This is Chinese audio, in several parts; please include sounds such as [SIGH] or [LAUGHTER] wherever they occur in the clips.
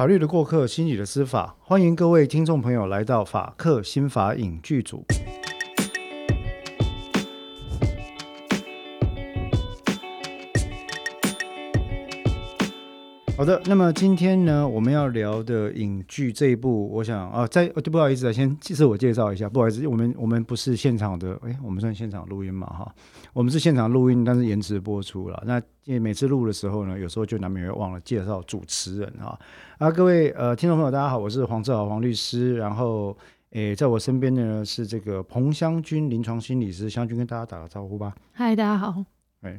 法律的过客，心理的司法，欢迎各位听众朋友来到法客心法影剧组。好的，那么今天呢，我们要聊的影剧这一部，我想啊，在不好意思啊，先自我介绍一下，不好意思，我们我们不是现场的，哎，我们算现场录音嘛，哈，我们是现场录音，但是延迟播出了。那因为每次录的时候呢，有时候就难免会忘了介绍主持人啊。啊，各位呃听众朋友，大家好，我是黄志豪黄律师，然后诶，在我身边的呢是这个彭湘君临床心理师，湘君跟大家打个招呼吧。嗨，大家好。哎。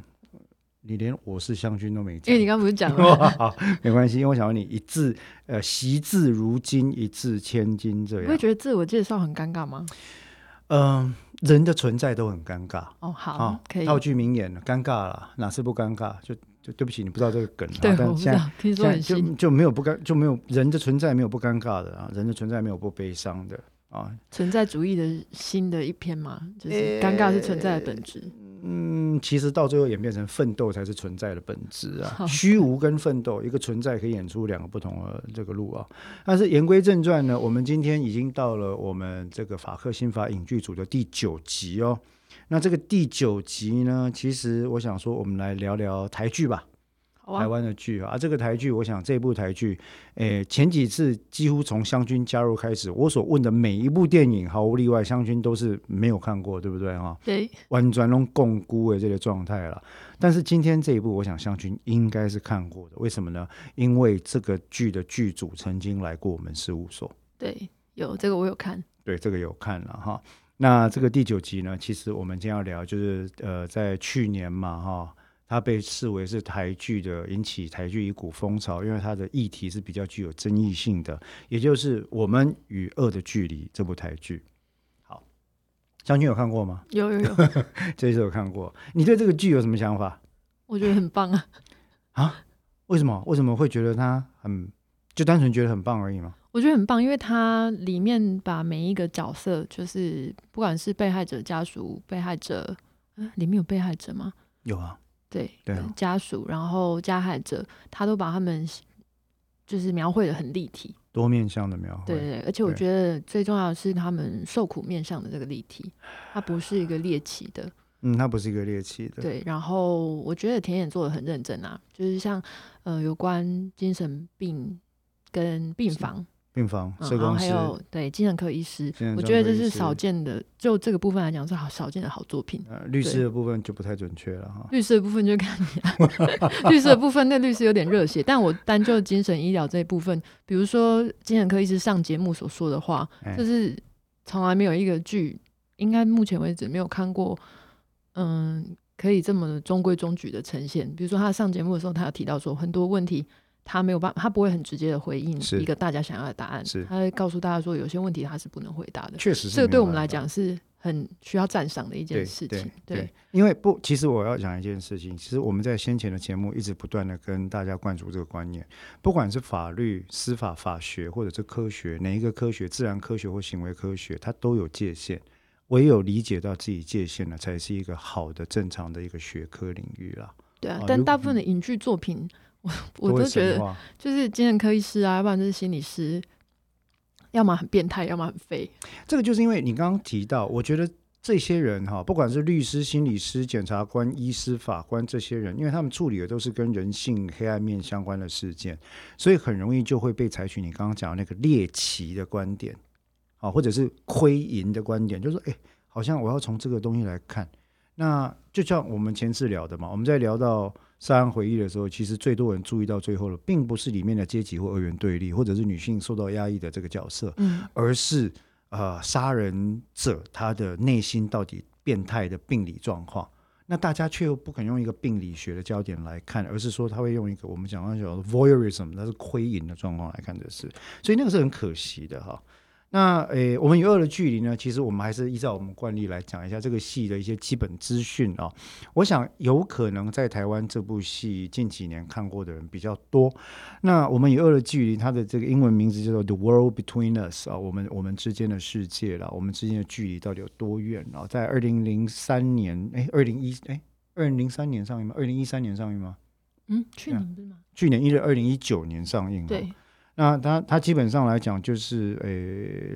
你连我是湘君都没讲，因为你刚不是讲了？[LAUGHS] 好，没关系，因为我想问你，一字呃，惜字如金，一字千金，这样。你会觉得自我介绍很尴尬吗？嗯，人的存在都很尴尬。哦，好，可以。套句名言，尴尬了，哪是不尴尬？就就对不起，你不知道这个梗。对，我不知道。听说很就就没有不尴，就没有人的存在没有不尴尬的啊，人的存在没有不悲伤的啊。存在主义的新的一篇嘛，就是尴尬是存在的本质。嗯，其实到最后演变成奋斗才是存在的本质啊，虚无跟奋斗，一个存在可以演出两个不同的这个路啊。但是言归正传呢，我们今天已经到了我们这个法克新法影剧组的第九集哦。那这个第九集呢，其实我想说，我们来聊聊台剧吧。台湾的剧啊，这个台剧，我想这部台剧，诶，前几次几乎从湘军加入开始，我所问的每一部电影，毫无例外，湘军都是没有看过，对不对哈？对，完全拢共估的这个状态了。但是今天这一部，我想湘军应该是看过的，为什么呢？因为这个剧的剧组曾经来过我们事务所。对，有这个我有看。对，这个有看了哈。那这个第九集呢，其实我们今天要聊，就是呃，在去年嘛哈。它被视为是台剧的引起台剧一股风潮，因为它的议题是比较具有争议性的，也就是《我们与恶的距离》这部台剧。好，将军有看过吗？有有有，[LAUGHS] 这一次有看过。你对这个剧有什么想法？我觉得很棒啊！啊？为什么？为什么会觉得它很就单纯觉得很棒而已吗？我觉得很棒，因为它里面把每一个角色，就是不管是被害者家属、被害者，里面有被害者吗？有啊。对对，家属，然后加害者，他都把他们就是描绘的很立体，多面向的描绘。对对，而且我觉得最重要的是他们受苦面向的这个立体，它不是一个猎奇的。嗯，它不是一个猎奇的。对，然后我觉得田野做的很认真啊，就是像呃有关精神病跟病房。病房，然后还有对精神科医师，我觉得这是少见的，就这个部分来讲是好少见的好作品。呃，律师的部分就不太准确了哈。律师的部分就看你，[LAUGHS] 律师的部分那律师有点热血，但我单就精神医疗这一部分，比如说精神科医师上节目所说的话，就是从来没有一个剧，应该目前为止没有看过，嗯，可以这么中规中矩的呈现。比如说他上节目的时候，他有提到说很多问题。他没有办法，他不会很直接的回应一个大家想要的答案。是，他会告诉大家说，有些问题他是不能回答的。确实，这个对我们来讲是很需要赞赏的一件事情。对，因为不，其实我要讲一件事情。其实我们在先前的节目一直不断的跟大家灌输这个观念：，不管是法律、司法、法学，或者是科学，哪一个科学，自然科学或行为科学，它都有界限。唯有理解到自己界限了，才是一个好的、正常的一个学科领域啦。对啊，但大部分的影剧作品。我 [LAUGHS] 我都觉得，就是精神科医师啊，要不然就是心理师，要么很变态，要么很废。这个就是因为你刚刚提到，我觉得这些人哈，不管是律师、心理师、检察官、医师、法官这些人，因为他们处理的都是跟人性黑暗面相关的事件，所以很容易就会被采取你刚刚讲的那个猎奇的观点，啊，或者是窥淫的观点，就是说，哎，好像我要从这个东西来看。那就像我们前次聊的嘛，我们在聊到。杀人回忆的时候，其实最多人注意到最后的，并不是里面的阶级或二元对立，或者是女性受到压抑的这个角色，嗯，而是呃杀人者他的内心到底变态的病理状况。那大家却又不肯用一个病理学的焦点来看，而是说他会用一个我们讲到叫 voyeurism，那是窥淫的状况来看这事，所以那个是很可惜的哈。那诶，我们与恶的距离呢？其实我们还是依照我们惯例来讲一下这个戏的一些基本资讯啊。我想有可能在台湾这部戏近几年看过的人比较多。那我们与恶的距离，它的这个英文名字叫做《The World Between Us》啊，我们我们之间的世界了，我们之间的距离到底有多远啊？在二零零三年，哎，二零一哎，二零零三年上映吗？二零一三年上映吗？嗯，去年不是吗？去年一月二零一九年上映。对。那它它基本上来讲就是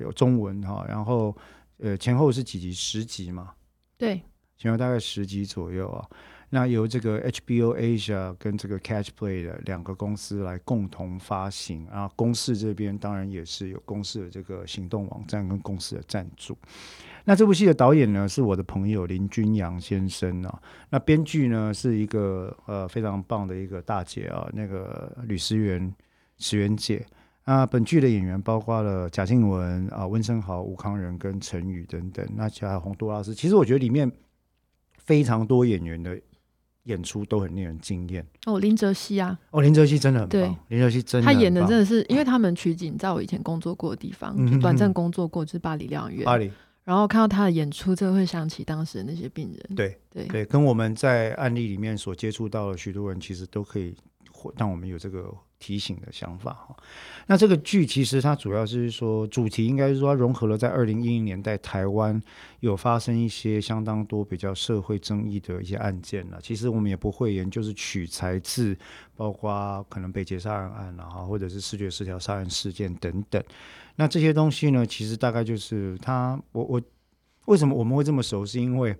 呃中文哈，然后呃前后是几集十集嘛，对，前后大概十集左右啊。那由这个 HBO Asia 跟这个 Catch Play 的两个公司来共同发行啊，公司这边当然也是有公司的这个行动网站跟公司的赞助。那这部戏的导演呢是我的朋友林君阳先生啊，那编剧呢是一个呃非常棒的一个大姐啊，那个吕思源石原姐。那本剧的演员包括了贾静雯啊、温升豪、吴康仁跟陈宇等等，那其他洪都拉斯。其实我觉得里面非常多演员的演出都很令人惊艳。哦，林哲熙啊，哦，林哲熙真的很对棒，林哲熙真的他演的真的是，因为他们取景在我以前工作过的地方，嗯就短暂工作过，就是巴黎疗养院。巴黎，然后看到他的演出，真的会想起当时的那些病人。对对对，跟我们在案例里面所接触到的许多人，其实都可以或让我们有这个提醒的想法哈。那这个剧其实它主要是说，主题应该是说它融合了在二零一零年代台湾有发生一些相当多比较社会争议的一些案件了。其实我们也不会研，就是取材自包括可能被劫杀人案啊，或者是视觉失调杀人事件等等。那这些东西呢，其实大概就是它，我我为什么我们会这么熟，是因为。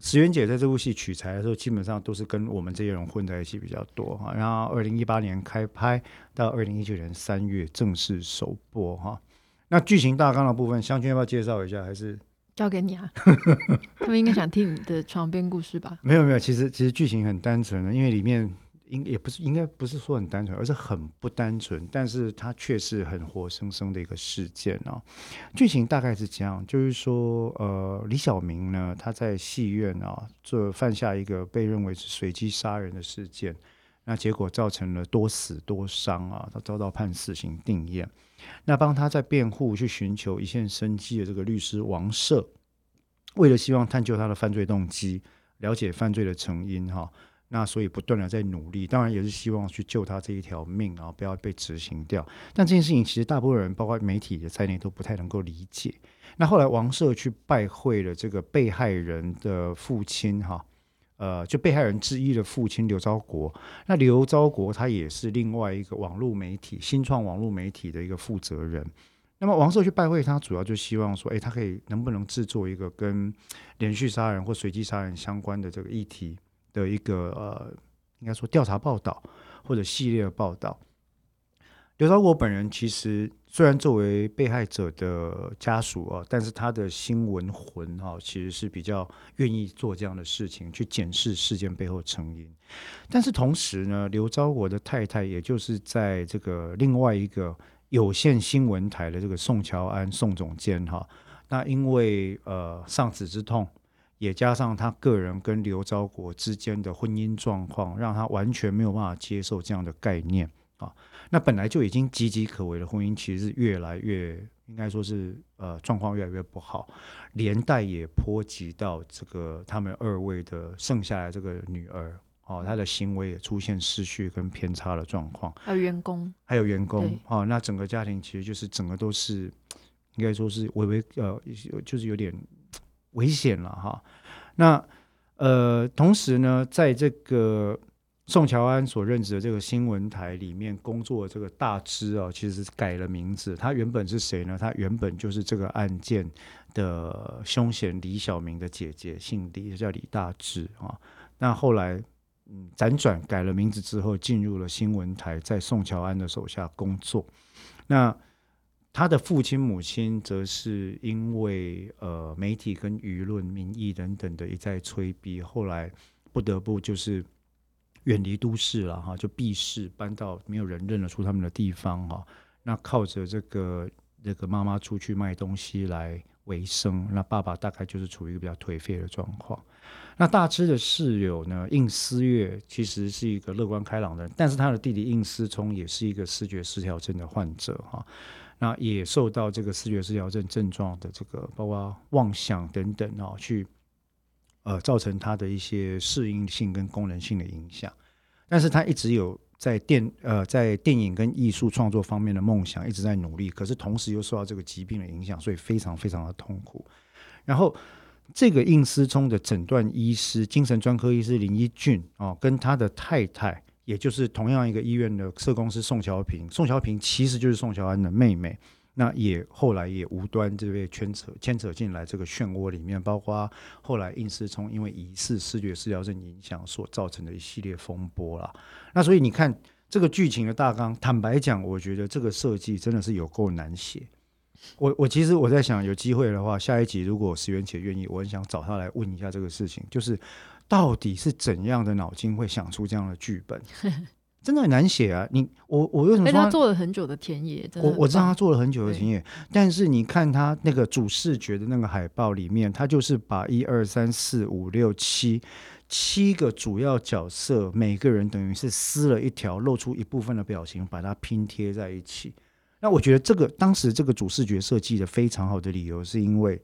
石原姐在这部戏取材的时候，基本上都是跟我们这些人混在一起比较多哈。然后二零一八年开拍，到二零一九年三月正式首播哈。那剧情大纲的部分，湘君要不要介绍一下？还是交给你啊，[LAUGHS] 他们应该想听你的床边故事吧？没有没有？其实其实剧情很单纯的，因为里面应也不是应该不是说很单纯，而是很不单纯，但是它却是很活生生的一个事件哦。剧情大概是这样，就是说，呃，李小明呢，他在戏院啊，做犯下一个被认为是随机杀人的事件，那结果造成了多死多伤啊，他遭到判死刑定谳。那帮他在辩护去寻求一线生机的这个律师王社，为了希望探究他的犯罪动机，了解犯罪的成因哈。那所以不断的在努力，当然也是希望去救他这一条命啊，不要被执行掉。但这件事情其实大部分人，包括媒体的在内，都不太能够理解。那后来王社去拜会了这个被害人的父亲哈，呃，就被害人之一的父亲刘昭国。那刘昭国他也是另外一个网络媒体新创网络媒体的一个负责人。那么王社去拜会他，主要就希望说，诶，他可以能不能制作一个跟连续杀人或随机杀人相关的这个议题。的一个呃，应该说调查报道或者系列的报道。刘昭国本人其实虽然作为被害者的家属啊，但是他的新闻魂哈、其实是比较愿意做这样的事情，去检视事件背后成因。但是同时呢，刘昭国的太太，也就是在这个另外一个有线新闻台的这个宋乔安宋总监哈，那因为呃丧子之痛。也加上他个人跟刘昭国之间的婚姻状况，让他完全没有办法接受这样的概念啊。那本来就已经岌岌可危的婚姻，其实是越来越应该说是呃状况越来越不好，连带也波及到这个他们二位的剩下来这个女儿哦，她的行为也出现失序跟偏差的状况，还有员工，还有员工哦，那整个家庭其实就是整个都是应该说是微微呃，就是有点。危险了哈，那呃，同时呢，在这个宋乔安所任职的这个新闻台里面工作的这个大支啊，其实改了名字。他原本是谁呢？他原本就是这个案件的凶嫌李小明的姐姐，姓李，叫李大芝啊。那后来嗯，辗转改了名字之后，进入了新闻台，在宋乔安的手下工作。那他的父亲、母亲则是因为呃媒体跟舆论、民意等等的一再催逼，后来不得不就是远离都市了哈，就避世搬到没有人认得出他们的地方哈。那靠着这个这个妈妈出去卖东西来为生，那爸爸大概就是处于一个比较颓废的状况。那大芝的室友呢，应思月其实是一个乐观开朗的人，但是他的弟弟应思聪也是一个视觉失调症的患者哈。那也受到这个视觉失调症症状的这个，包括妄想等等啊，去呃造成他的一些适应性跟功能性的影响。但是他一直有在电呃在电影跟艺术创作方面的梦想，一直在努力。可是同时又受到这个疾病的影响，所以非常非常的痛苦。然后这个应思聪的诊断医师、精神专科医师林一俊哦，跟他的太太也就是同样一个医院的社工师宋乔平，宋乔平其实就是宋乔安的妹妹。那也后来也无端这被牵扯牵扯进来这个漩涡里面，包括后来应思聪因为疑似视觉失调症影响所造成的一系列风波啦。那所以你看这个剧情的大纲，坦白讲，我觉得这个设计真的是有够难写。我我其实我在想，有机会的话，下一集如果石原且愿意，我很想找他来问一下这个事情，就是到底是怎样的脑筋会想出这样的剧本？[LAUGHS] 真的很难写啊！你我我为什么说他做了很久的田野？我我知道他做了很久的田野，但是你看他那个主视觉的那个海报里面，他就是把一二三四五六七七个主要角色，每个人等于是撕了一条，露出一部分的表情，把它拼贴在一起。那我觉得这个当时这个主视觉设计的非常好的理由，是因为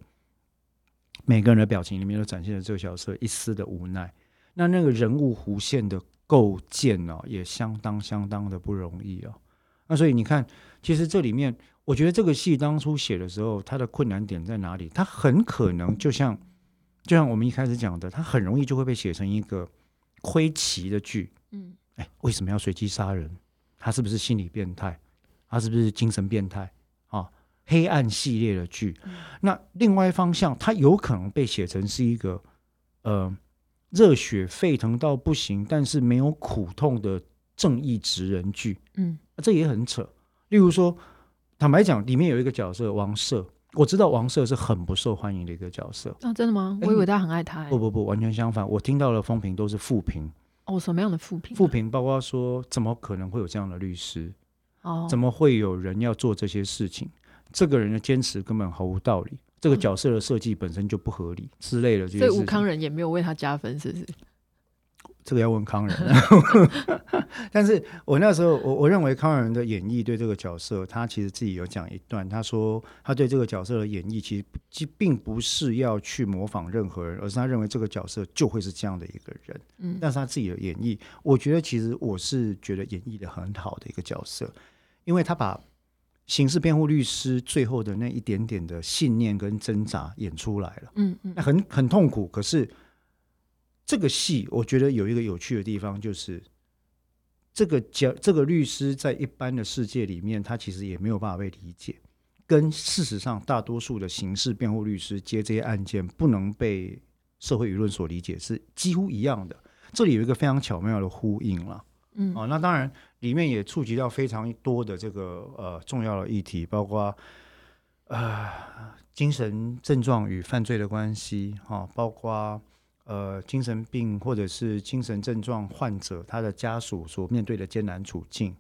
每个人的表情里面都展现了这个角色一丝的无奈。那那个人物弧线的。构建哦，也相当相当的不容易哦。那所以你看，其实这里面，我觉得这个戏当初写的时候，它的困难点在哪里？它很可能就像，就像我们一开始讲的，它很容易就会被写成一个窥奇的剧。嗯，哎，为什么要随机杀人？他是不是心理变态？他是不是精神变态？啊，黑暗系列的剧。那另外一方向，它有可能被写成是一个，呃。热血沸腾到不行，但是没有苦痛的正义直人剧，嗯，这也很扯。例如说，坦白讲，里面有一个角色王赦，我知道王赦是很不受欢迎的一个角色啊，真的吗？我以为他很爱他。不不不，完全相反，我听到的风评都是负评。哦，什么样的负评？负评包括说，怎么可能会有这样的律师？哦，怎么会有人要做这些事情？这个人的坚持根本毫无道理。这个角色的设计本身就不合理之类的，所以吴康仁也没有为他加分，是不是？这个要问康仁。[LAUGHS] 但是我那时候，我我认为康仁的演绎对这个角色，他其实自己有讲一段，他说他对这个角色的演绎，其实其并不是要去模仿任何人，而是他认为这个角色就会是这样的一个人。嗯，但是他自己的演绎，我觉得其实我是觉得演绎的很好的一个角色，因为他把。刑事辩护律师最后的那一点点的信念跟挣扎演出来了，嗯嗯，那很很痛苦。可是这个戏，我觉得有一个有趣的地方，就是这个角这个律师在一般的世界里面，他其实也没有办法被理解，跟事实上大多数的刑事辩护律师接这些案件不能被社会舆论所理解是几乎一样的。这里有一个非常巧妙的呼应了。嗯，哦，那当然，里面也触及到非常多的这个呃重要的议题，包括呃精神症状与犯罪的关系，哈，包括呃精神病或者是精神症状患者他的家属所面对的艰难处境，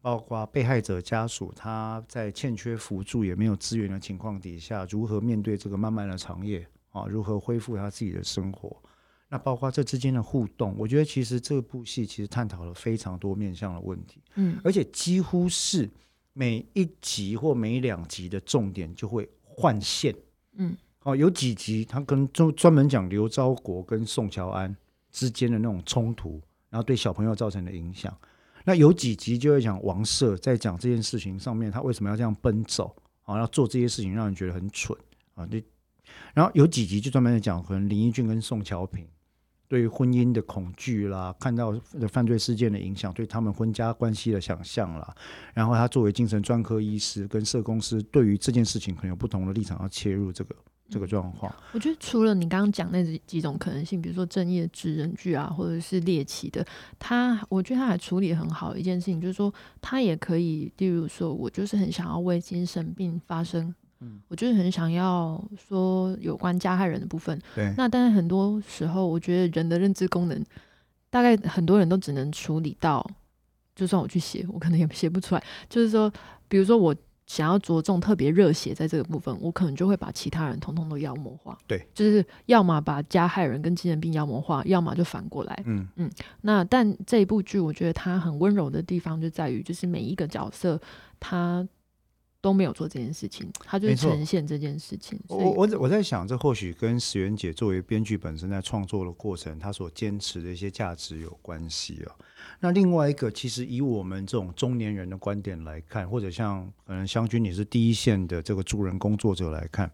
包括被害者家属他在欠缺辅助也没有资源的情况底下，如何面对这个漫漫的长夜啊，如何恢复他自己的生活。那包括这之间的互动，我觉得其实这部戏其实探讨了非常多面向的问题，嗯，而且几乎是每一集或每两集的重点就会换线，嗯，哦，有几集他跟专专门讲刘昭国跟宋乔安之间的那种冲突，然后对小朋友造成的影响，那有几集就会讲王赦在讲这件事情上面，他为什么要这样奔走啊，要做这些事情让人觉得很蠢啊，对，然后有几集就专门在讲可能林义俊跟宋乔平。对婚姻的恐惧啦，看到的犯罪事件的影响，对他们婚家关系的想象啦，然后他作为精神专科医师跟社公司，对于这件事情可能有不同的立场要切入这个这个状况。我觉得除了你刚刚讲那几种可能性，比如说正义的智人剧啊，或者是猎奇的，他我觉得他还处理很好一件事情，就是说他也可以，例如说我就是很想要为精神病发声。我就是很想要说有关加害人的部分。对，那但是很多时候，我觉得人的认知功能，大概很多人都只能处理到，就算我去写，我可能也写不出来。就是说，比如说我想要着重特别热血在这个部分，我可能就会把其他人统统都妖魔化。对，就是要么把加害人跟精神病妖魔化，要么就反过来。嗯嗯。那但这一部剧，我觉得它很温柔的地方就在于，就是每一个角色他。都没有做这件事情，他就是呈现这件事情。我我我在想，这或许跟石原姐作为编剧本身在创作的过程，她所坚持的一些价值有关系哦。那另外一个，其实以我们这种中年人的观点来看，或者像可能湘君你是第一线的这个助人工作者来看，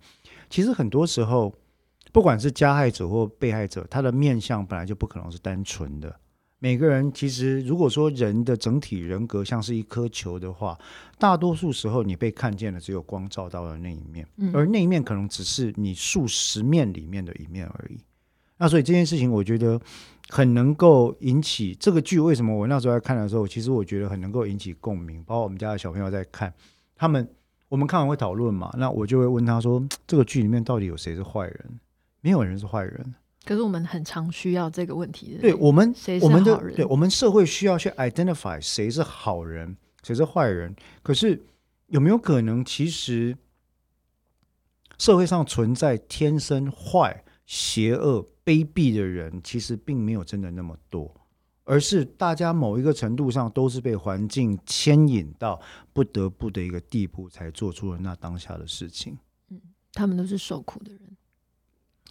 其实很多时候，不管是加害者或被害者，他的面相本来就不可能是单纯的。每个人其实，如果说人的整体人格像是一颗球的话，大多数时候你被看见的只有光照到的那一面，而那一面可能只是你数十面里面的一面而已。那所以这件事情，我觉得很能够引起这个剧。为什么我那时候在看的时候，其实我觉得很能够引起共鸣。包括我们家的小朋友在看，他们我们看完会讨论嘛？那我就会问他说：“这个剧里面到底有谁是坏人？没有人是坏人。”可是我们很常需要这个问题的。对我们，谁是好人？对我们社会需要去 identify 谁是好人，谁是坏人。可是有没有可能，其实社会上存在天生坏、邪恶、卑鄙的人，其实并没有真的那么多，而是大家某一个程度上都是被环境牵引到不得不的一个地步，才做出了那当下的事情。嗯，他们都是受苦的人。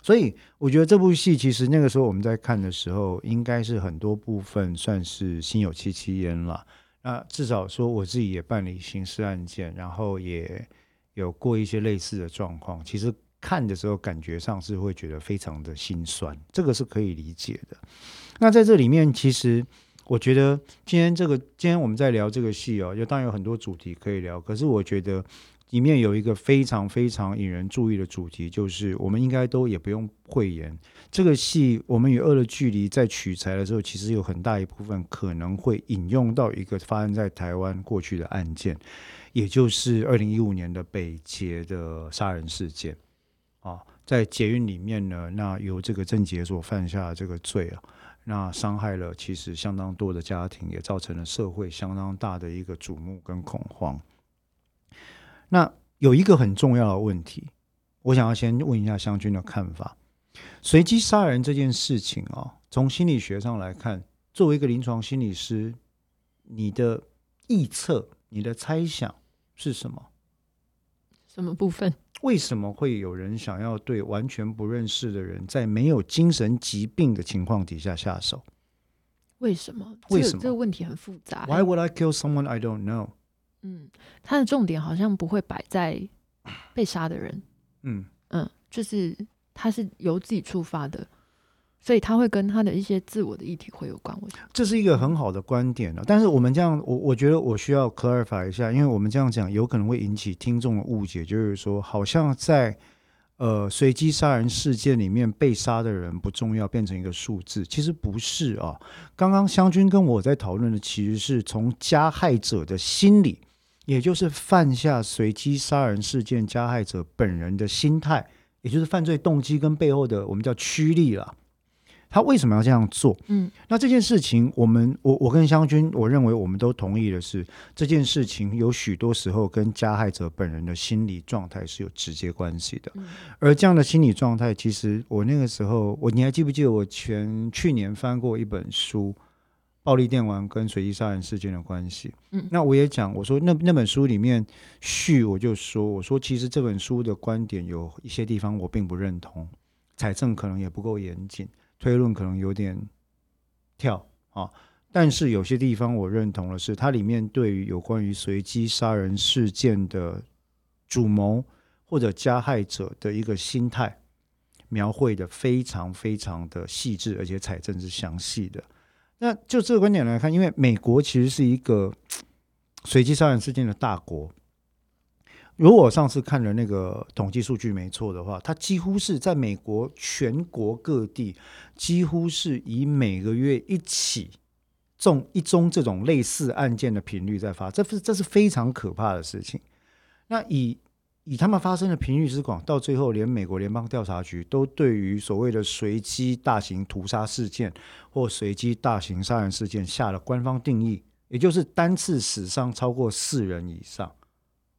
所以我觉得这部戏其实那个时候我们在看的时候，应该是很多部分算是心有戚戚焉了。那至少说我自己也办理刑事案件，然后也有过一些类似的状况。其实看的时候感觉上是会觉得非常的心酸，这个是可以理解的。那在这里面，其实我觉得今天这个今天我们在聊这个戏哦，就当然有很多主题可以聊，可是我觉得。里面有一个非常非常引人注意的主题，就是我们应该都也不用讳言，这个戏《我们与恶的距离》在取材的时候，其实有很大一部分可能会引用到一个发生在台湾过去的案件，也就是二零一五年的北捷的杀人事件。啊，在捷运里面呢，那由这个郑捷所犯下的这个罪啊，那伤害了其实相当多的家庭，也造成了社会相当大的一个瞩目跟恐慌。那有一个很重要的问题，我想要先问一下湘军的看法。随机杀人这件事情啊，从心理学上来看，作为一个临床心理师，你的臆测、你的猜想是什么？什么部分？为什么会有人想要对完全不认识的人，在没有精神疾病的情况底下下手？为什么？为什么这个问题很复杂？Why would I kill someone I don't know？嗯，他的重点好像不会摆在被杀的人，嗯嗯，就是他是由自己出发的，所以他会跟他的一些自我的议题会有关。我觉得这是一个很好的观点了。但是我们这样，我我觉得我需要 clarify 一下，因为我们这样讲有可能会引起听众的误解，就是说好像在呃随机杀人事件里面被杀的人不重要，变成一个数字，其实不是啊。刚刚湘军跟我在讨论的，其实是从加害者的心理。也就是犯下随机杀人事件加害者本人的心态，也就是犯罪动机跟背后的我们叫驱力了。他为什么要这样做？嗯，那这件事情，我们我我跟湘军，我认为我们都同意的是，这件事情有许多时候跟加害者本人的心理状态是有直接关系的。而这样的心理状态，其实我那个时候，我你还记不记得我前去年翻过一本书？暴力电玩跟随机杀人事件的关系，嗯，那我也讲，我说那那本书里面序我就说，我说其实这本书的观点有一些地方我并不认同，采证可能也不够严谨，推论可能有点跳啊，但是有些地方我认同的是，它里面对于有关于随机杀人事件的主谋或者加害者的一个心态描绘的非常非常的细致，而且采证是详细的。那就这个观点来看，因为美国其实是一个随机杀人事件的大国。如果上次看的那个统计数据没错的话，它几乎是在美国全国各地，几乎是以每个月一起中一宗这种类似案件的频率在发，这是这是非常可怕的事情。那以以他们发生的频率之广，到最后连美国联邦调查局都对于所谓的随机大型屠杀事件或随机大型杀人事件下了官方定义，也就是单次死伤超过四人以上，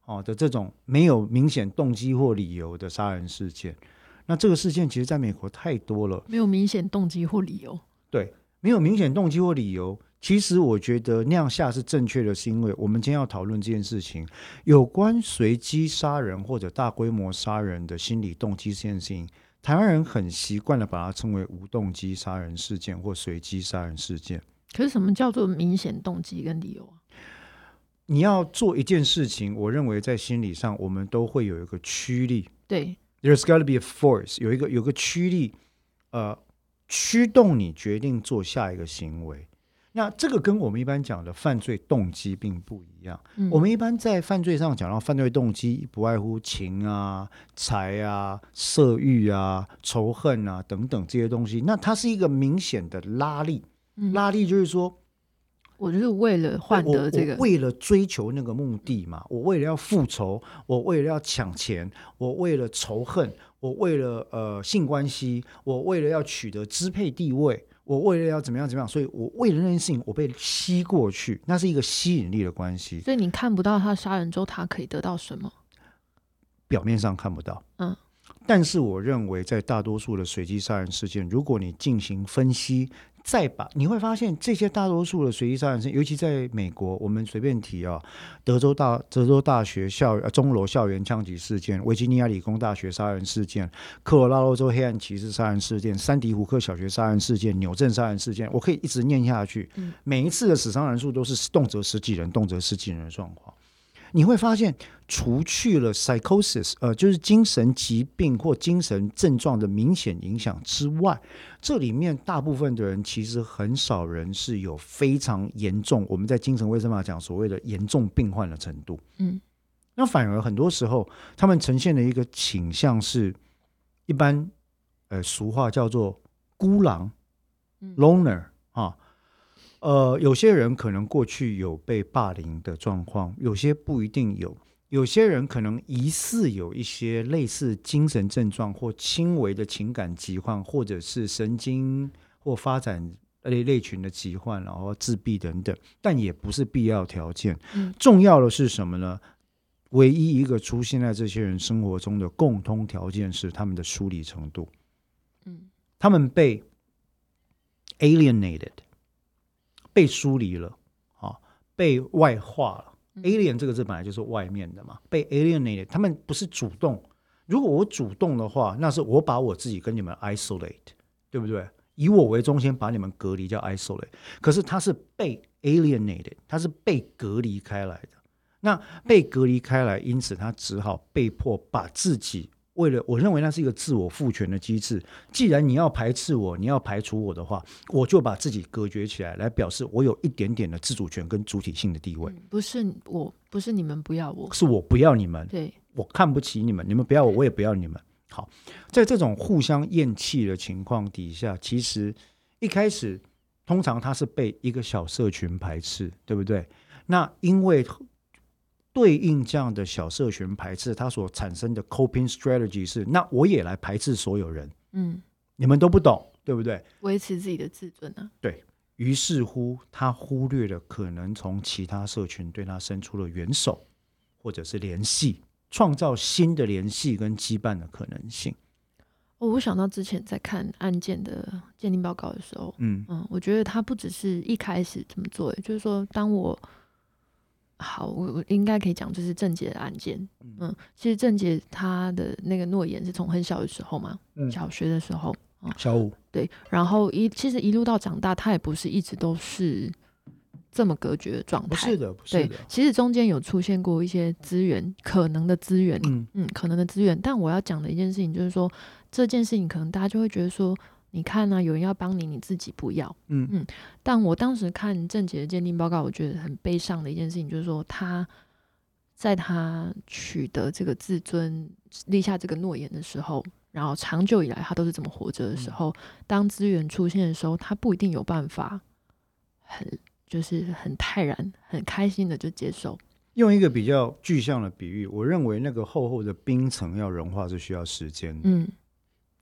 哦的这种没有明显动机或理由的杀人事件。那这个事件其实在美国太多了，没有明显动机或理由。对，没有明显动机或理由。其实我觉得那样下是正确的，是因为我们今天要讨论这件事情，有关随机杀人或者大规模杀人的心理动机这件事情，台湾人很习惯的把它称为无动机杀人事件或随机杀人事件。可是什么叫做明显动机跟理由啊？你要做一件事情，我认为在心理上我们都会有一个驱力。对，There's got to be a force，有一个有个驱力，呃，驱动你决定做下一个行为。那这个跟我们一般讲的犯罪动机并不一样。嗯我们一般在犯罪上讲到犯罪动机，不外乎情啊、财啊、色欲啊、仇恨啊等等这些东西。那它是一个明显的拉力，嗯拉力就是说，我就是为了换得这个我，为了追求那个目的嘛，我为了要复仇，我为了要抢钱，我为了仇恨，我为了呃性关系，我为了要取得支配地位，我为了要怎么样怎么样，所以我为了那件事情，我被吸过去，那是一个吸引力的关系，所以你看不到他杀人之后他可以得到什么。表面上看不到。嗯，但是我认为，在大多数的随机杀人事件，如果你进行分析，再把你会发现，这些大多数的随机杀人事件，尤其在美国，我们随便提啊，德州大德州大学校呃钟楼校园枪击事件、维吉尼亚理工大学杀人事件、科罗拉多州黑暗骑士杀人事件、山迪胡克小学杀人事件、纽镇杀人事件，我可以一直念下去。嗯每一次的死伤人数都是动辄十几人、动辄十几人的状况。你会发现，除去了 psychosis，呃，就是精神疾病或精神症状的明显影响之外，这里面大部分的人其实很少人是有非常严重，我们在精神卫生法讲所谓的严重病患的程度。嗯那反而很多时候，他们呈现的一个倾向是，一般呃俗话叫做孤狼嗯 （loner） 啊。呃，有些人可能过去有被霸凌的状况，有些不一定有。有些人可能疑似有一些类似精神症状或轻微的情感疾患，或者是神经或发展类类群的疾患，然后自闭等等，但也不是必要条件。嗯重要的是什么呢？唯一一个出现在这些人生活中的共通条件是他们的疏离程度，嗯他们被 alienated，被疏离了，啊，被外化了。嗯 alien 这个字本来就是外面的嘛，被 alienated，他们不是主动。如果我主动的话，那是我把我自己跟你们 isolate，对不对？以我为中心把你们隔离叫 isolate。可是他是被 alienated，他是被隔离开来的。那被隔离开来，因此他只好被迫把自己为了我认为那是一个自我赋权的机制。既然你要排斥我，你要排除我的话，我就把自己隔绝起来，来表示我有一点点的自主权跟主体性的地位。嗯不是我，不是你们不要我，是我不要你们，对，我看不起你们，你们不要我，我也不要你们。好，在这种互相厌弃的情况底下，其实一开始通常他是被一个小社群排斥，对不对？那因为对应这样的小社群排斥，它所产生的 coping strategy 是，那我也来排斥所有人，嗯，你们都不懂，对不对？维持自己的自尊啊，于是乎，他忽略了可能从其他社群对他伸出了援手，或者是联系，创造新的联系跟羁绊的可能性。哦，我想到之前在看案件的鉴定报告的时候，嗯嗯，我觉得他不只是一开始这么做，就是说，当我好，我我应该可以讲，就是郑杰的案件，嗯，其实郑杰他的那个诺言是从很小的时候嘛，嗯，小学的时候，小五，对，然后一其实一路到长大，他也不是一直都是这么隔绝的状态，不是的，不是对的，，其实中间有出现过一些资源，可能的资源，嗯。嗯，可能的资源。但我要讲的一件事情就是说，这件事情可能大家就会觉得说，你看呢、有人要帮你，你自己不要。嗯嗯但我当时看郑杰的鉴定报告，我觉得很悲伤的一件事情，就是说他在他取得这个自尊、立下这个诺言的时候，然后长久以来他都是这么活着的时候，当资源出现的时候，他不一定有办法很就是很泰然、很开心的就接受。用一个比较具象的比喻，我认为那个厚厚的冰层要融化是需要时间的。嗯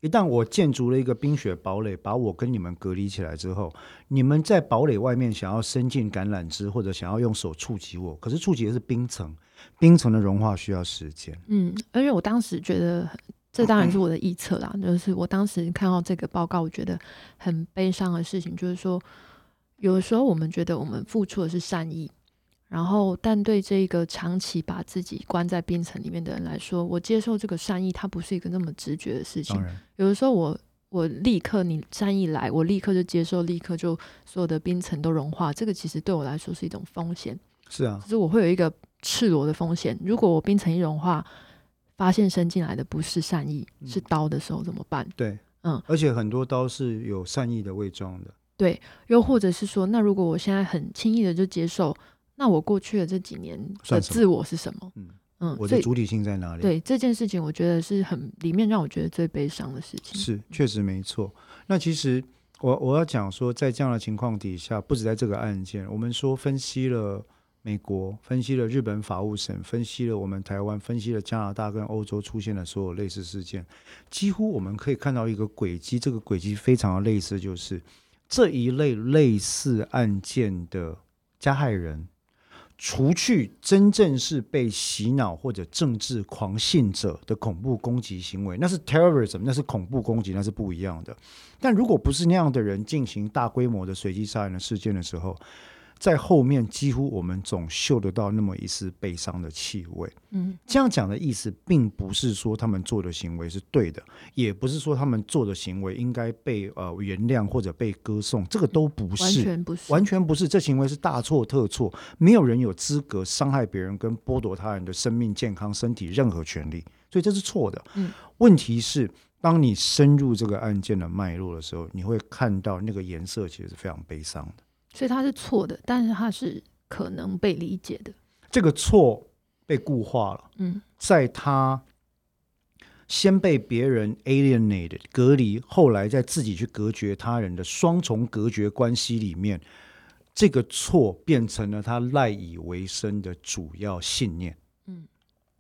一旦我建筑了一个冰雪堡垒，把我跟你们隔离起来之后，你们在堡垒外面想要伸进橄榄枝，或者想要用手触及我，可是触及的是冰层，冰层的融化需要时间。嗯，而且我当时觉得，这当然是我的臆测啦，[LAUGHS] 就是我当时看到这个报告，我觉得很悲伤的事情，就是说，有的时候我们觉得我们付出的是善意，然后但对这个长期把自己关在冰层里面的人来说，我接受这个善意，它不是一个那么直觉的事情有的时候我我立刻你善意来，我立刻就接受，立刻就所有的冰层都融化，这个其实对我来说是一种风险。是啊就，是我会有一个赤裸的风险。如果我冰层一融化，发现伸进来的不是善意，是刀的时候怎么办？对，嗯，而且很多刀是有善意的伪装的。对，又或者是说，那如果我现在很轻易的就接受，那我过去的这几年的自我是什么？嗯嗯，我的主体性在哪里？对这件事情，我觉得是很里面让我觉得最悲伤的事情。是，确实没错。那其实我我要讲说，在这样的情况底下，不止在这个案件，我们说分析了美国，分析了日本法务省，分析了我们台湾，分析了加拿大跟欧洲出现的所有类似事件，几乎我们可以看到一个轨迹，这个轨迹非常的类似，就是。这一类类似案件的加害人，除去真正是被洗脑或者政治狂信者的恐怖攻击行为，那是 terrorism，那是恐怖攻击，那是不一样的。但如果不是那样的人进行大规模的随机杀人的事件的时候，在后面几乎我们总嗅得到那么一丝悲伤的气味。嗯，这样讲的意思，并不是说他们做的行为是对的，也不是说他们做的行为应该被呃原谅或者被歌颂，这个都不是，完全不是，完全不是。这行为是大错特错，没有人有资格伤害别人跟剥夺他人的生命、健康、身体任何权利，所以这是错的。嗯，问题是，当你深入这个案件的脉络的时候，你会看到那个颜色其实是非常悲伤的。所以他是错的，但是他是可能被理解的。这个错被固化了。嗯，在他先被别人 alienated 隔离，后来再自己去隔绝他人的双重隔绝关系里面，这个错变成了他赖以为生的主要信念。嗯，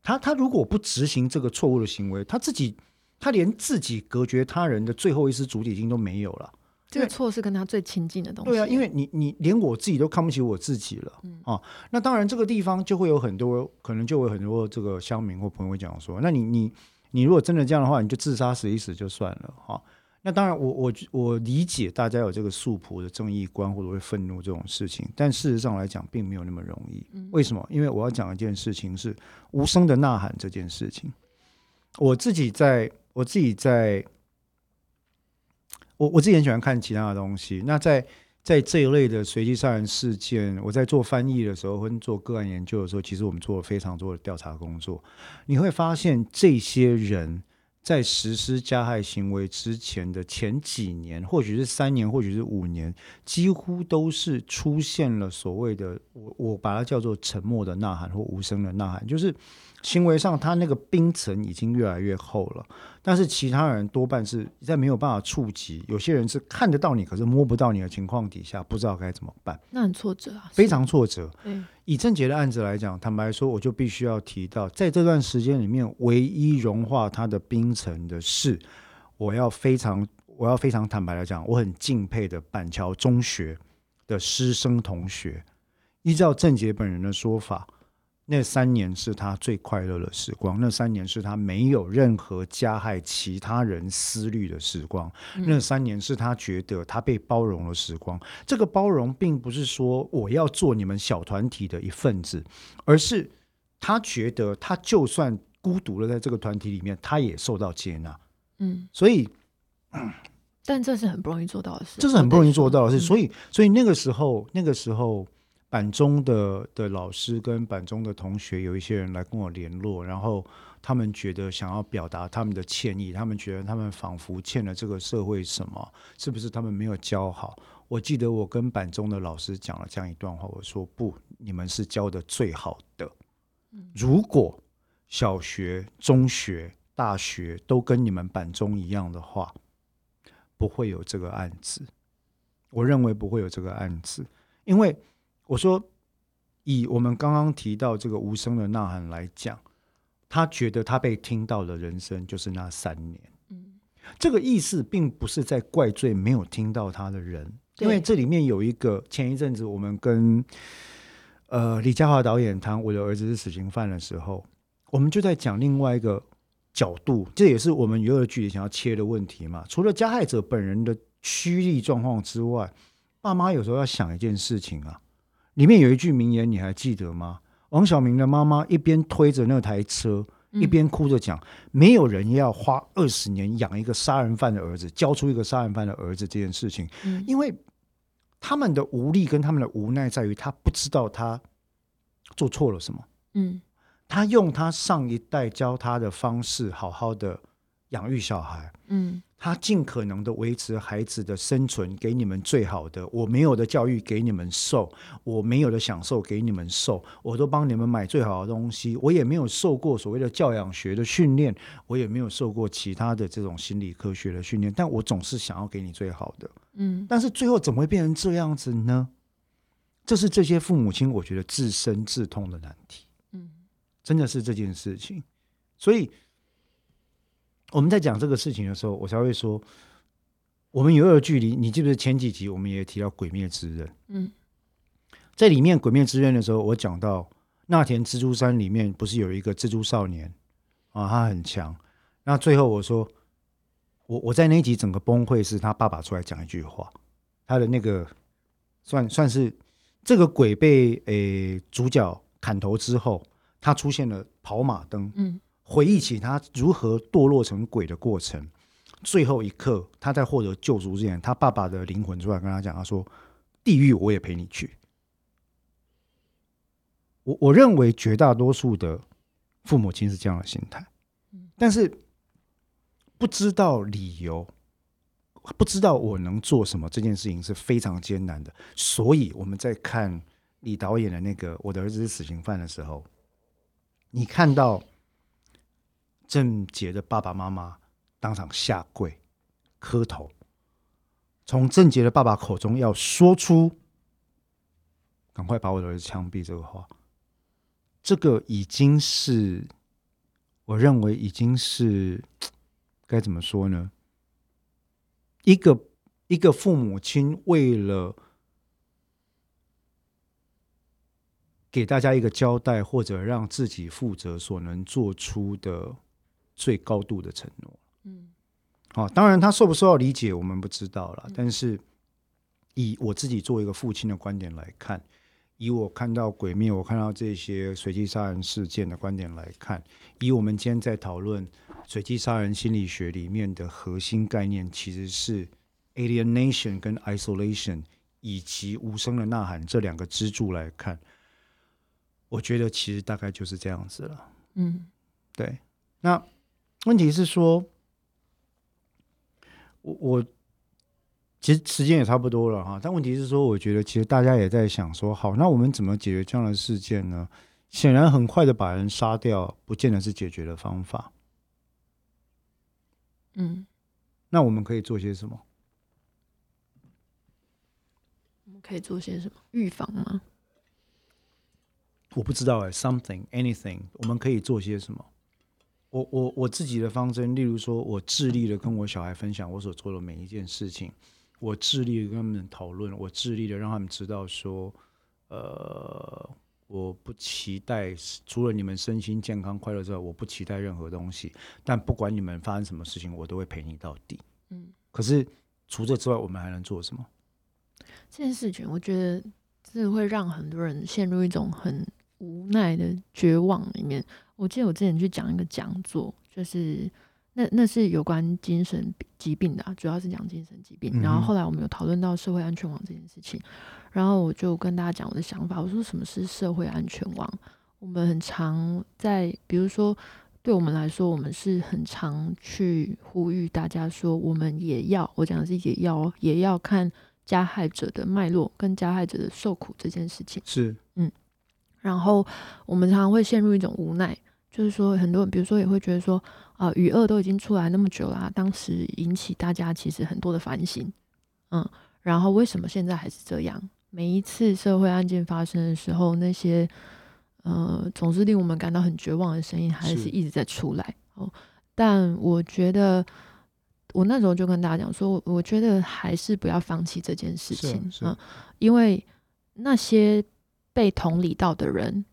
他他如果不执行这个错误的行为，他自己他连自己隔绝他人的最后一丝主体性都没有了。这个错是跟他最亲近的东西。对啊，因为你你连我自己都看不起我自己了嗯啊。那当然，这个地方就会有很多可能，就有很多这个乡民或朋友会讲说：，那你你你如果真的这样的话，你就自杀死一死就算了哈。那当然，我我我理解大家有这个素朴的正义观或者会愤怒这种事情，但事实上来讲，并没有那么容易。为什么？因为我要讲一件事情是无声的呐喊这件事情。我自己在我自己在。我我自己很喜欢看其他的东西。那在在这一类的随机杀人事件，我在做翻译的时候，跟做个案研究的时候，其实我们做了非常多的调查工作。你会发现，这些人在实施加害行为之前的前几年，或许是三年，或许是五年，几乎都是出现了所谓的我我把它叫做沉默的呐喊或无声的呐喊，就是。行为上，他那个冰层已经越来越厚了，但是其他人多半是在没有办法触及。有些人是看得到你，可是摸不到你的情况底下，不知道该怎么办。那很挫折啊，非常挫折。以郑杰的案子来讲，坦白说，我就必须要提到，在这段时间里面，唯一融化他的冰层的是，我要非常，我要非常坦白来讲，我很敬佩的板桥中学的师生同学。依照郑杰本人的说法。那三年是他最快乐的时光，那三年是他没有任何加害其他人思虑的时光，那三年是他觉得他被包容的时光。这个包容并不是说我要做你们小团体的一份子，而是他觉得他就算孤独了在这个团体里面，他也受到接纳。嗯，所以，但这是很不容易做到的事，这是很不容易做到的事。所以，所以那个时候，那个时候。板中的的老师跟板中的同学有一些人来跟我联络，然后他们觉得想要表达他们的歉意，他们觉得他们仿佛欠了这个社会什么，是不是他们没有教好？我记得我跟板中的老师讲了这样一段话，我说不，你们是教的最好的。如果小学、中学、大学都跟你们板中一样的话，不会有这个案子。我认为不会有这个案子，因为。我说，以我们刚刚提到这个无声的呐喊来讲，他觉得他被听到的人生就是那三年。嗯，这个意思并不是在怪罪没有听到他的人，因为这里面有一个前一阵子我们跟呃李佳华导演谈我的儿子是死刑犯的时候，我们就在讲另外一个角度，这也是我们娱乐剧里想要切的问题嘛。除了加害者本人的趋力状况之外，爸妈有时候要想一件事情啊。里面有一句名言，你还记得吗？王小明的妈妈一边推着那台车，一边哭着讲：“没有人要花二十年养一个杀人犯的儿子，教出一个杀人犯的儿子这件事情。”因为他们的无力跟他们的无奈在于，他不知道他做错了什么。嗯，他用他上一代教他的方式，好好的养育小孩，嗯他尽可能的维持孩子的生存，给你们最好的。我没有的教育给你们受，我没有的享受给你们受，我都帮你们买最好的东西。我也没有受过所谓的教养学的训练，我也没有受过其他的这种心理科学的训练，但我总是想要给你最好的。嗯但是最后怎么会变成这样子呢？这是这些父母亲我觉得自身自痛的难题。嗯真的是这件事情。所以我们在讲这个事情的时候，我才会说，我们有有距离。你记不记得前几集我们也提到《鬼灭之刃》？嗯在里面《鬼灭之刃》的时候，我讲到那田蜘蛛山里面不是有一个蜘蛛少年啊，他很强。那最后我说，我我在那一集整个崩溃是他爸爸出来讲一句话，他的那个算算是这个鬼被诶、主角砍头之后，他出现了跑马灯，嗯回忆起他如何堕落成鬼的过程。最后一刻，他在获得救赎之前，他爸爸的灵魂出来跟他讲，他说：“地狱我也陪你去。”我我认为绝大多数的父母亲是这样的心态，但是不知道理由，不知道我能做什么，这件事情是非常艰难的。所以我们在看李导演的那个《我的儿子是死刑犯》的时候，你看到郑杰的爸爸妈妈当场下跪磕头，从郑杰的爸爸口中要说出“赶快把我的儿子枪毙”这个话，这个已经是我认为已经是该怎么说呢？一个一个父母亲为了给大家一个交代，或者让自己负责所能做出的最高度的承诺。嗯好、当然他受不受到理解，我们不知道了。但是以我自己作为一个父亲的观点来看，以我看到鬼灭，我看到这些随机杀人事件的观点来看，以我们今天在讨论随机杀人心理学里面的核心概念，其实是 alienation 跟 isolation 以及无声的呐喊这两个支柱来看，我觉得其实大概就是这样子了。嗯对，那问题是说，我我其实时间也差不多了哈，但问题是说，我觉得其实大家也在想说，好，那我们怎么解决这样的事件呢？显然，很快的把人杀掉，不见得是解决的方法。嗯，那我们可以做些什么？我们可以做些什么预防吗？我不知道哎，something anything，我们可以做些什么？我我我自己的方针，例如说，我致力的跟我小孩分享我所做的每一件事情，我致力的跟他们讨论，我致力的让他们知道说，呃，我不期待除了你们身心健康快乐之外，我不期待任何东西。但不管你们发生什么事情，我都会陪你到底。嗯，可是除这之外，我们还能做什么？这件事情，我觉得真的会让很多人陷入一种很无奈的绝望里面。我记得我之前去讲一个讲座，就是那那是有关精神疾病的、啊，主要是讲精神疾病。然后后来我们有讨论到社会安全网这件事情，然后我就跟大家讲我的想法，我说什么是社会安全网？我们很常在，比如说。对我们来说，我们是很常去呼吁大家说，我们也要，我讲的是也要哦，也要看加害者的脉络跟加害者的受苦这件事情。是然后我们常常会陷入一种无奈，就是说很多人，比如说也会觉得说，啊、与恶都已经出来那么久啦、当时引起大家其实很多的反省，嗯，然后为什么现在还是这样？每一次社会案件发生的时候，那些呃总是令我们感到很绝望的声音，还是是一直在出来哦。但我觉得。我那时候就跟大家讲说，我觉得还是不要放弃这件事情，嗯，因为那些被同理到的人，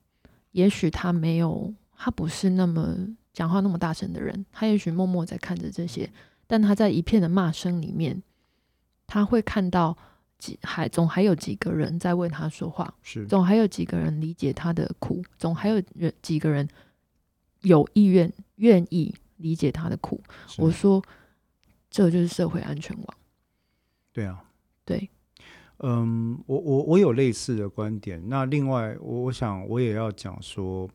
也许他没有，他不是那么讲话那么大声的人，他也许默默在看着这些，但他在一片的骂声里面，他会看到几还总还有几个人在为他说话，是总还有几个人理解他的苦，总还有人几个人有意愿愿意理解他的苦。我说，这就是社会安全网。对啊。对，嗯，我我我有类似的观点。那另外，我我想我也要讲说，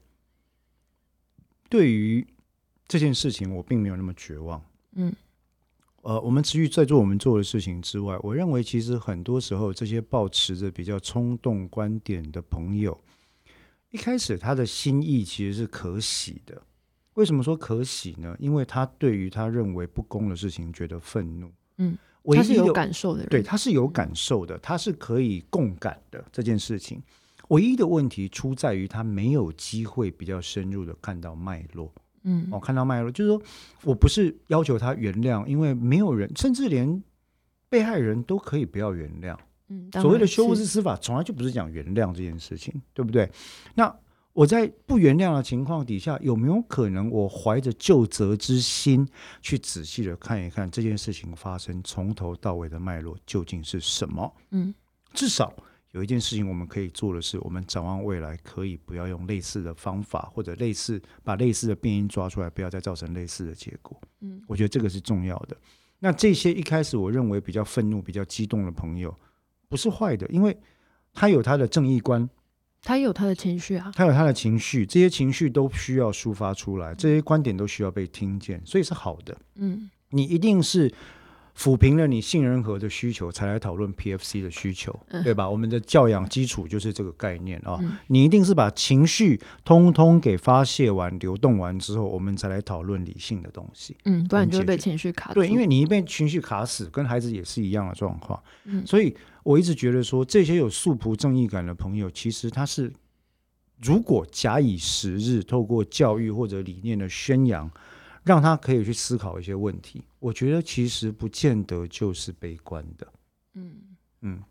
对于这件事情我并没有那么绝望。嗯，呃，我们持续在做我们做的事情之外，我认为其实很多时候这些抱持着比较冲动观点的朋友，一开始他的心意其实是可喜的。为什么说可喜呢？因为他对于他认为不公的事情觉得愤怒。嗯，唯一他是有感受的人，对，他是有感受的，他是可以共感的这件事情。唯一的问题出在于他没有机会比较深入的看到脉络。嗯哦，看到脉络，就是说我不是要求他原谅，因为没有人，甚至连被害人都可以不要原谅。嗯，所谓的修复是式司法，从来就不是讲原谅这件事情，对不对？那我在不原谅的情况底下，有没有可能我怀着救责之心，去仔细的看一看这件事情发生从头到尾的脉络究竟是什么？嗯至少有一件事情我们可以做的是，我们展望未来，可以不要用类似的方法，或者类似把类似的病因抓出来，不要再造成类似的结果。嗯我觉得这个是重要的。那这些一开始我认为比较愤怒、比较激动的朋友，不是坏的，因为他有他的正义观，他也有他的情绪啊，他有他的情绪，这些情绪都需要抒发出来，这些观点都需要被听见，所以是好的。嗯你一定是抚平了你杏仁核的需求，才来讨论 PFC 的需求，嗯对吧？我们的教养基础就是这个概念啊。嗯你一定是把情绪通通给发泄完、流动完之后，我们才来讨论理性的东西。嗯，不然你就会被情绪卡住。对，因为你一被情绪卡死，跟孩子也是一样的状况。嗯所以我一直觉得说，这些有素朴正义感的朋友，其实他是如果假以时日，透过教育或者理念的宣扬，让他可以去思考一些问题，我觉得其实不见得就是悲观的。嗯嗯，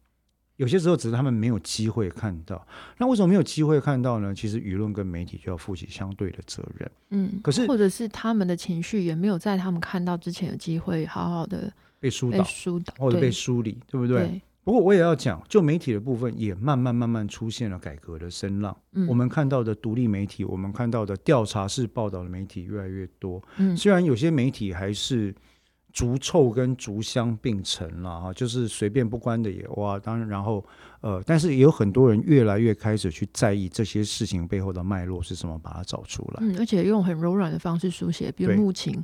有些时候只是他们没有机会看到。那为什么没有机会看到呢？其实舆论跟媒体就要负起相对的责任。嗯，可是或者是他们的情绪也没有在他们看到之前有机会好好的被被疏导疏导，或者被梳理，对不对？对，不过我也要讲，就媒体的部分也慢慢慢慢出现了改革的声浪。嗯我们看到的独立媒体，我们看到的调查式报道的媒体越来越多。嗯虽然有些媒体还是逐臭跟逐香并存了哈，就是随便不关的也哇。当然，然后呃，但是也有很多人越来越开始去在意这些事情背后的脉络是什么，把它找出来。嗯，而且用很柔软的方式书写，比如对木琴，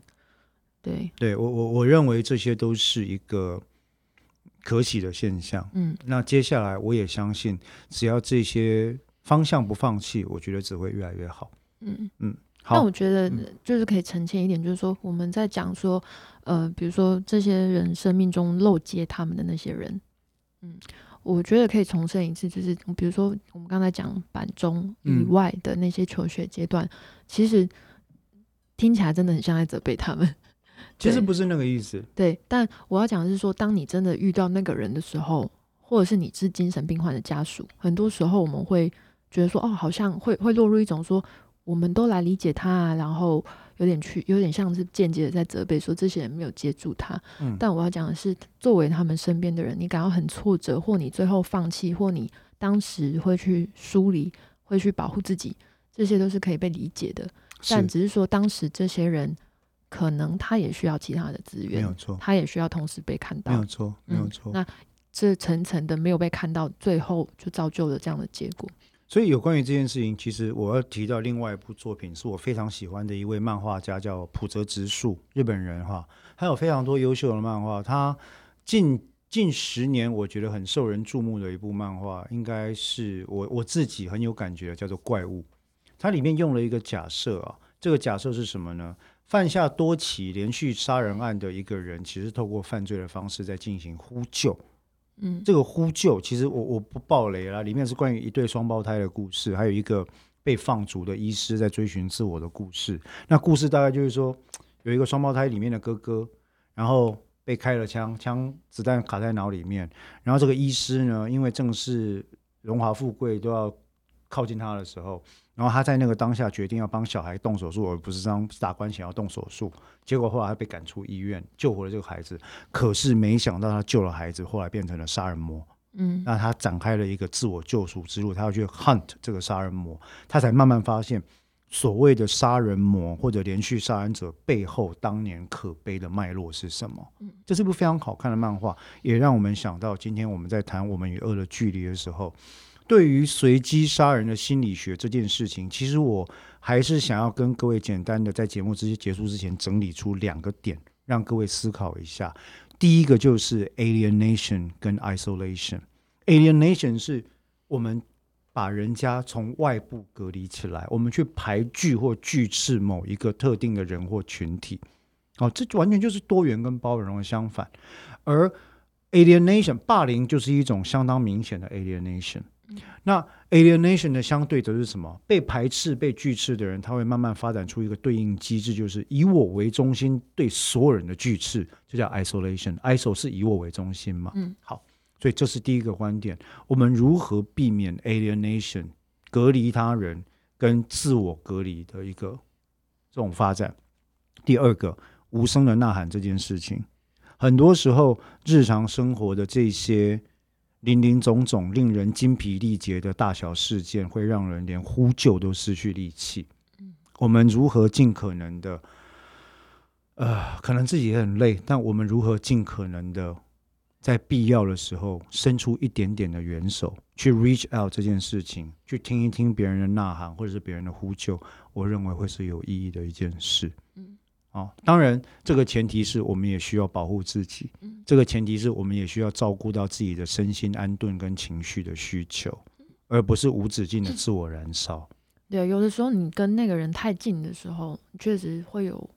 对，对我我我认为这些都是一个可喜的现象。嗯那接下来我也相信，只要这些方向不放弃，我觉得只会越来越好。嗯。好，那我觉得嗯就是可以澄清一点，就是说我们在讲说，呃，比如说这些人生命中漏接他们的那些人，嗯，我觉得可以重申一次，就是比如说我们刚才讲板中以嗯外的那些求学阶段，其实听起来真的很像在责备他们，对其实不是那个意思。对。但我要讲的是说，当你真的遇到那个人的时候，或者是你是精神病患的家属，很多时候我们会觉得说，哦，好像会会落入一种说，我们都来理解他啊，然后有点去，有点像是间接的在责备说这些人没有接住他。嗯，但我要讲的是，作为他们身边的人，你感到很挫折，或你最后放弃，或你当时会去疏离，会去保护自己，这些都是可以被理解的。但只是说，当时这些人可能他也需要其他的资源没有，错，他也需要同时被看到。没有错，没有嗯错。那这层层的没有被看到，最后就造就了这样的结果。所以有关于这件事情，其实我要提到另外一部作品，是我非常喜欢的一位漫画家，叫浦泽直树，日本人哈，他有非常多优秀的漫画。他近近十年我觉得很受人注目的一部漫画，应该是我我自己很有感觉的，叫做《怪物》。它里面用了一个假设啊，这个假设是什么呢？犯下多起连续杀人案的一个人，其实透过犯罪的方式在进行呼救。嗯这个呼救，其实我我不爆雷啦，里面是关于一对双胞胎的故事，还有一个被放逐的医师在追寻自我的故事。那故事大概就是说，有一个双胞胎里面的哥哥，然后被开了枪，枪子弹卡在脑里面，然后这个医师呢，因为正是荣华富贵都要靠近他的时候，然后他在那个当下决定要帮小孩动手术，而不是让打官想要动手术。结果后来他被赶出医院，救活了这个孩子。可是没想到他救了孩子，后来变成了杀人魔。嗯那他展开了一个自我救赎之路，他要去 hunt 这个杀人魔，他才慢慢发现所谓的杀人魔或者连续杀人者背后当年可悲的脉络是什么。嗯这是部非常好看的漫画，也让我们想到今天我们在谈我们与恶的距离的时候，对于随机杀人的心理学这件事情，其实我还是想要跟各位简单的在节目直接结束之前整理出两个点，让各位思考一下。第一个就是 alienation 跟 isolation。alienation 是我们把人家从外部隔离起来，我们去排拒或拒斥某一个特定的人或群体。哦，这完全就是多元跟包容的相反。而 alienation 霸凌就是一种相当明显的 alienation。那 alienation 的相对则是什么？被排斥、被拒斥的人，他会慢慢发展出一个对应机制，就是以我为中心对所有人的拒斥，就叫 isolation。iso 是以我为中心嘛？嗯，好，所以这是第一个观点。我们如何避免 alienation 隔离他人跟自我隔离的一个这种发展？第二个，无声的呐喊这件事情，很多时候日常生活的这些。林林总总、令人精疲力竭的大小事件，会让人连呼救都失去力气。我们如何尽可能的，呃，可能自己也很累，但我们如何尽可能的，在必要的时候伸出一点点的援手，去 reach out 这件事情，去听一听别人的呐喊，或者是别人的呼救，我认为会是有意义的一件事。哦，当然，这个前提是我们也需要保护自己。这个前提是我们也需要照顾到自己的身心安顿跟情绪的需求，而不是无止境的自我燃烧。[COUGHS] 对，有的时候你跟那个人太近的时候，确实会有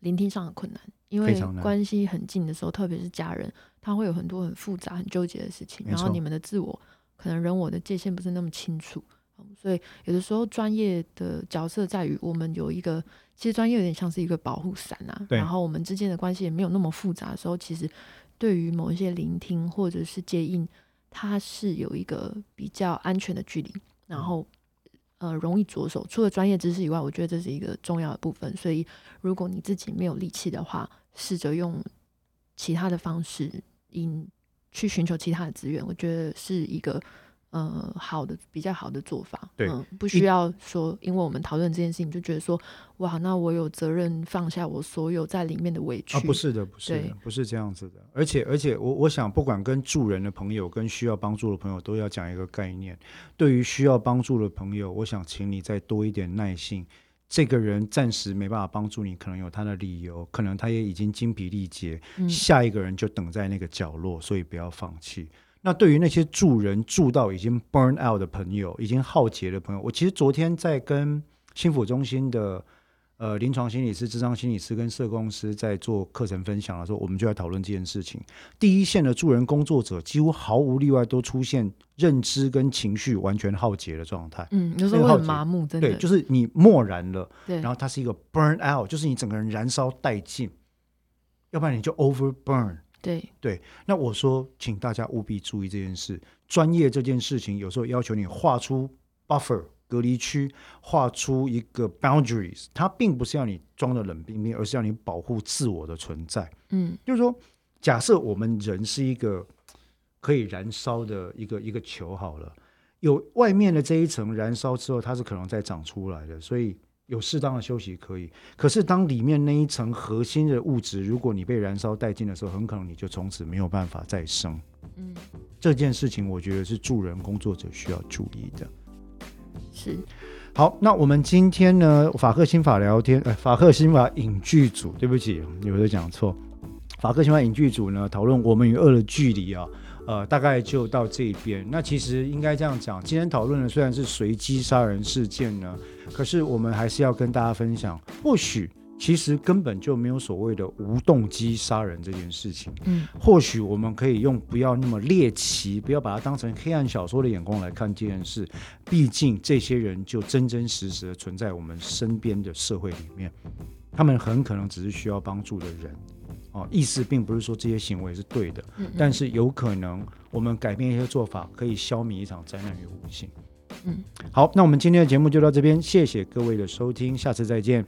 聆听上的困难，因为关系很近的时候，特别是家人，他会有很多很复杂、很纠结的事情，然后你们的自我可能人我的界限不是那么清楚。所以有的时候专业的角色在于我们有一个，其实专业有点像是一个保护伞啊。然后我们之间的关系也没有那么复杂的时候，其实对于某一些聆听或者是接应，它是有一个比较安全的距离，然后呃容易着手。除了专业知识以外，我觉得这是一个重要的部分。所以如果你自己没有力气的话，试着用其他的方式，引去寻求其他的资源，我觉得是一个。呃，好的，比较好的做法，对，不需要说，因为我们讨论这件事情，就觉得说，哇，那我有责任放下我所有在里面的委屈啊，不是的，不是的，不是这样子的。而且，而且，我我想，不管跟助人的朋友，跟需要帮助的朋友，都要讲一个概念。对于需要帮助的朋友，我想请你再多一点耐性。这个人暂时没办法帮助你，可能有他的理由，可能他也已经精疲力竭，下一个人就等在那个角落，所以不要放弃。那对于那些助人助到已经 burn out 的朋友，已经耗竭的朋友，我其实昨天在跟心腹中心的呃临床心理师、智商心理师跟社工师在做课程分享的时候，我们就在讨论这件事情。第一线的助人工作者几乎毫无例外都出现认知跟情绪完全耗竭的状态。嗯，有时候很麻木，真的，对，就是你漠然了，对，然后它是一个 burn out，就是你整个人燃烧殆尽，要不然你就 over burn。对对，那我说，请大家务必注意这件事。专业这件事情，有时候要求你画出 buffer 隔离区，画出一个 boundaries，它并不是要你装的冷冰冰，而是要你保护自我的存在。嗯，就是说，假设我们人是一个可以燃烧的一个一个球，好了，有外面的这一层燃烧之后，它是可能再长出来的，所以。有适当的休息可以，可是当里面那一层核心的物质，如果你被燃烧殆尽的时候，很可能你就从此没有办法再生。嗯，这件事情我觉得是助人工作者需要注意的。是，好，那我们今天呢，法克新法聊天，呃，法克新法影剧组，对不起，有的讲错，法克新法影剧组呢，讨论我们与恶的距离啊。呃，大概就到这边。那其实应该这样讲，今天讨论的虽然是随机杀人事件呢，可是我们还是要跟大家分享，或许其实根本就没有所谓的无动机杀人这件事情。嗯，或许我们可以用不要那么猎奇，不要把它当成黑暗小说的眼光来看这件事。毕竟这些人就真真实实的存在我们身边的社会里面，他们很可能只是需要帮助的人。哦，意思并不是说这些行为是对的，但是有可能我们改变一些做法，可以消弭一场灾难与无形。嗯，好，那我们今天的节目就到这边，谢谢各位的收听，下次再见。